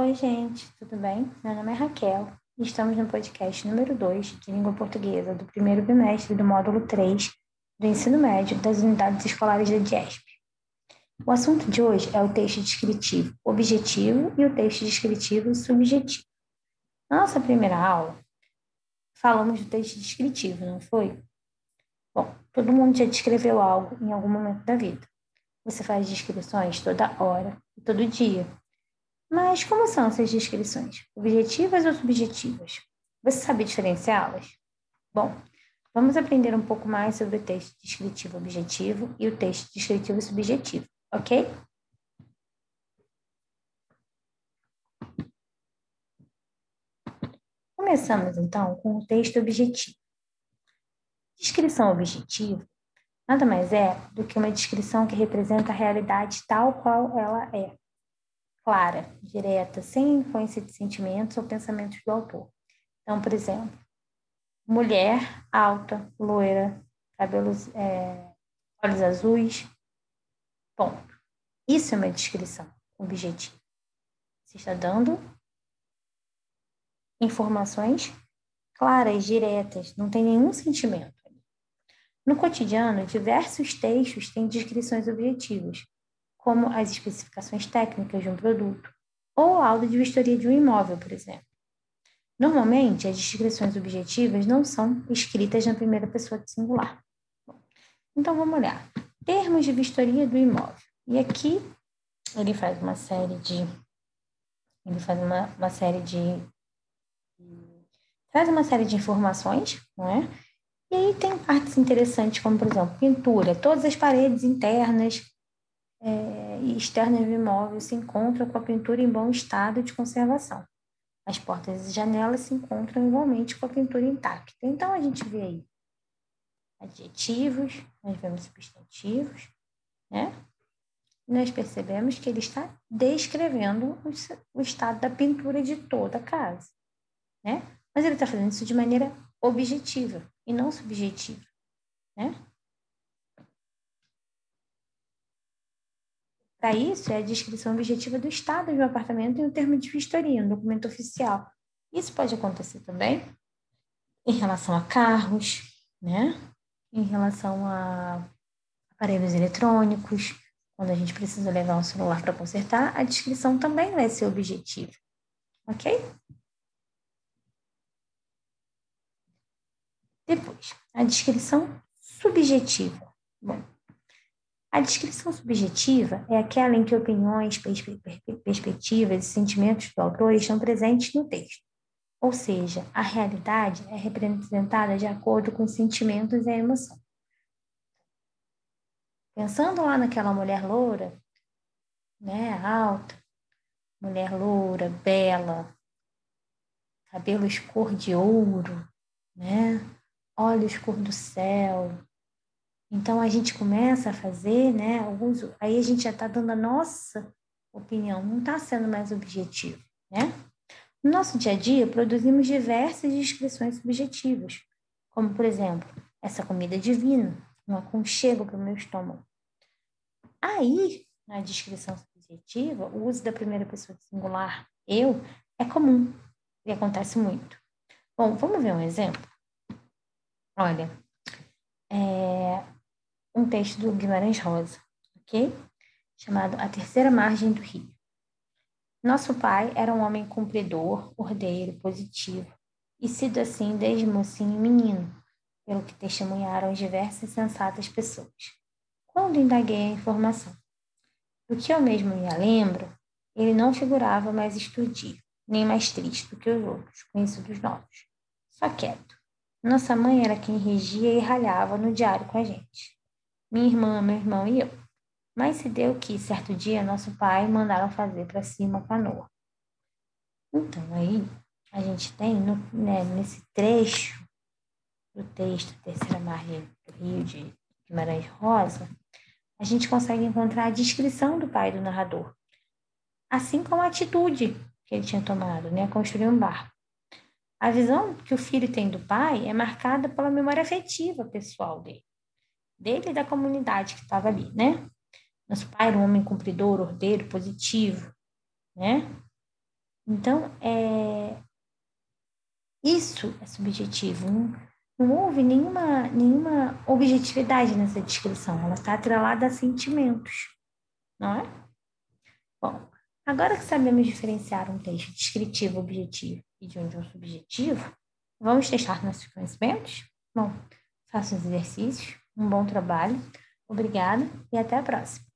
Oi, gente, tudo bem? Meu nome é Raquel e estamos no podcast número 2 de língua portuguesa do primeiro bimestre do módulo 3 do ensino médio das unidades escolares da DIESP. O assunto de hoje é o texto descritivo objetivo e o texto descritivo subjetivo. Na nossa primeira aula, falamos do texto descritivo, não foi? Bom, todo mundo já descreveu algo em algum momento da vida. Você faz descrições toda hora e todo dia mas como são essas descrições? Objetivas ou subjetivas? Você sabe diferenciá-las? Bom, vamos aprender um pouco mais sobre o texto descritivo objetivo e o texto descritivo subjetivo, ok? Começamos então com o texto objetivo. Descrição objetiva nada mais é do que uma descrição que representa a realidade tal qual ela é clara, direta, sem influência de sentimentos ou pensamentos do autor. Então, por exemplo, mulher alta, loira, cabelos, é, olhos azuis, ponto. Isso é uma descrição objetiva. Você está dando informações claras, diretas, não tem nenhum sentimento. No cotidiano, diversos textos têm descrições objetivas, como as especificações técnicas de um produto, ou o laudo de vistoria de um imóvel, por exemplo. Normalmente, as descrições objetivas não são escritas na primeira pessoa singular. Então, vamos olhar. Termos de vistoria do imóvel. E aqui ele faz uma série de. Ele faz uma, uma série de. Traz uma série de informações, não é? E aí tem partes interessantes, como, por exemplo, pintura. Todas as paredes internas é, externas do imóvel se encontram com a pintura em bom estado de conservação. As portas e janelas se encontram igualmente com a pintura intacta. Então, a gente vê aí adjetivos, nós vemos substantivos, né? nós percebemos que ele está descrevendo o estado da pintura de toda a casa, né? Mas ele está fazendo isso de maneira objetiva e não subjetiva, né? Para isso, é a descrição objetiva do estado um apartamento em um termo de vistoria, um documento oficial. Isso pode acontecer também em relação a carros, né? em relação a aparelhos eletrônicos, quando a gente precisa levar um celular para consertar, a descrição também vai ser objetiva. Ok? Depois, a descrição subjetiva. Bom, a descrição subjetiva é aquela em que opiniões, perspectivas e sentimentos do autor estão presentes no texto. Ou seja, a realidade é representada de acordo com os sentimentos e a emoção. Pensando lá naquela mulher loura, né, alta, mulher loura, bela, cabelos cor de ouro, né, olhos cor do céu, então a gente começa a fazer, né? Alguns, aí a gente já está dando a nossa opinião, não está sendo mais objetivo, né? No nosso dia a dia, produzimos diversas descrições subjetivas, como, por exemplo, essa comida é divina, um aconchego para o meu estômago. Aí, na descrição subjetiva, o uso da primeira pessoa de singular, eu, é comum e acontece muito. Bom, vamos ver um exemplo? Olha, é, um texto do Guimarães Rosa, ok? Chamado A Terceira Margem do Rio. Nosso pai era um homem cumpridor, ordeiro, positivo, e sido assim desde mocinho e menino, pelo que testemunharam diversas sensatas pessoas. Quando indaguei a informação, do que eu mesmo me lembro, ele não figurava mais estudioso, nem mais triste do que os outros, conhecidos nossos. Só quieto. Nossa mãe era quem regia e ralhava no diário com a gente minha irmã, meu irmão e eu. Mas se deu que, certo dia, nosso pai mandaram fazer para cima a canoa. Então, aí, a gente tem, no, né, nesse trecho do texto, Terceira Margem do Rio de Guimarães Rosa, a gente consegue encontrar a descrição do pai do narrador, assim como a atitude que ele tinha tomado, né, construir um barco. A visão que o filho tem do pai é marcada pela memória afetiva pessoal dele dele e da comunidade que estava ali, né? Nosso pai era um homem cumpridor, ordeiro, positivo, né? Então, é, isso é subjetivo. Não, não houve nenhuma, nenhuma objetividade nessa descrição. Ela está atrelada a sentimentos, não é? Bom, agora que sabemos diferenciar um texto descritivo objetivo e de um de um subjetivo, vamos testar nossos conhecimentos? Bom, faça os exercícios. Um bom trabalho. Obrigada e até a próxima.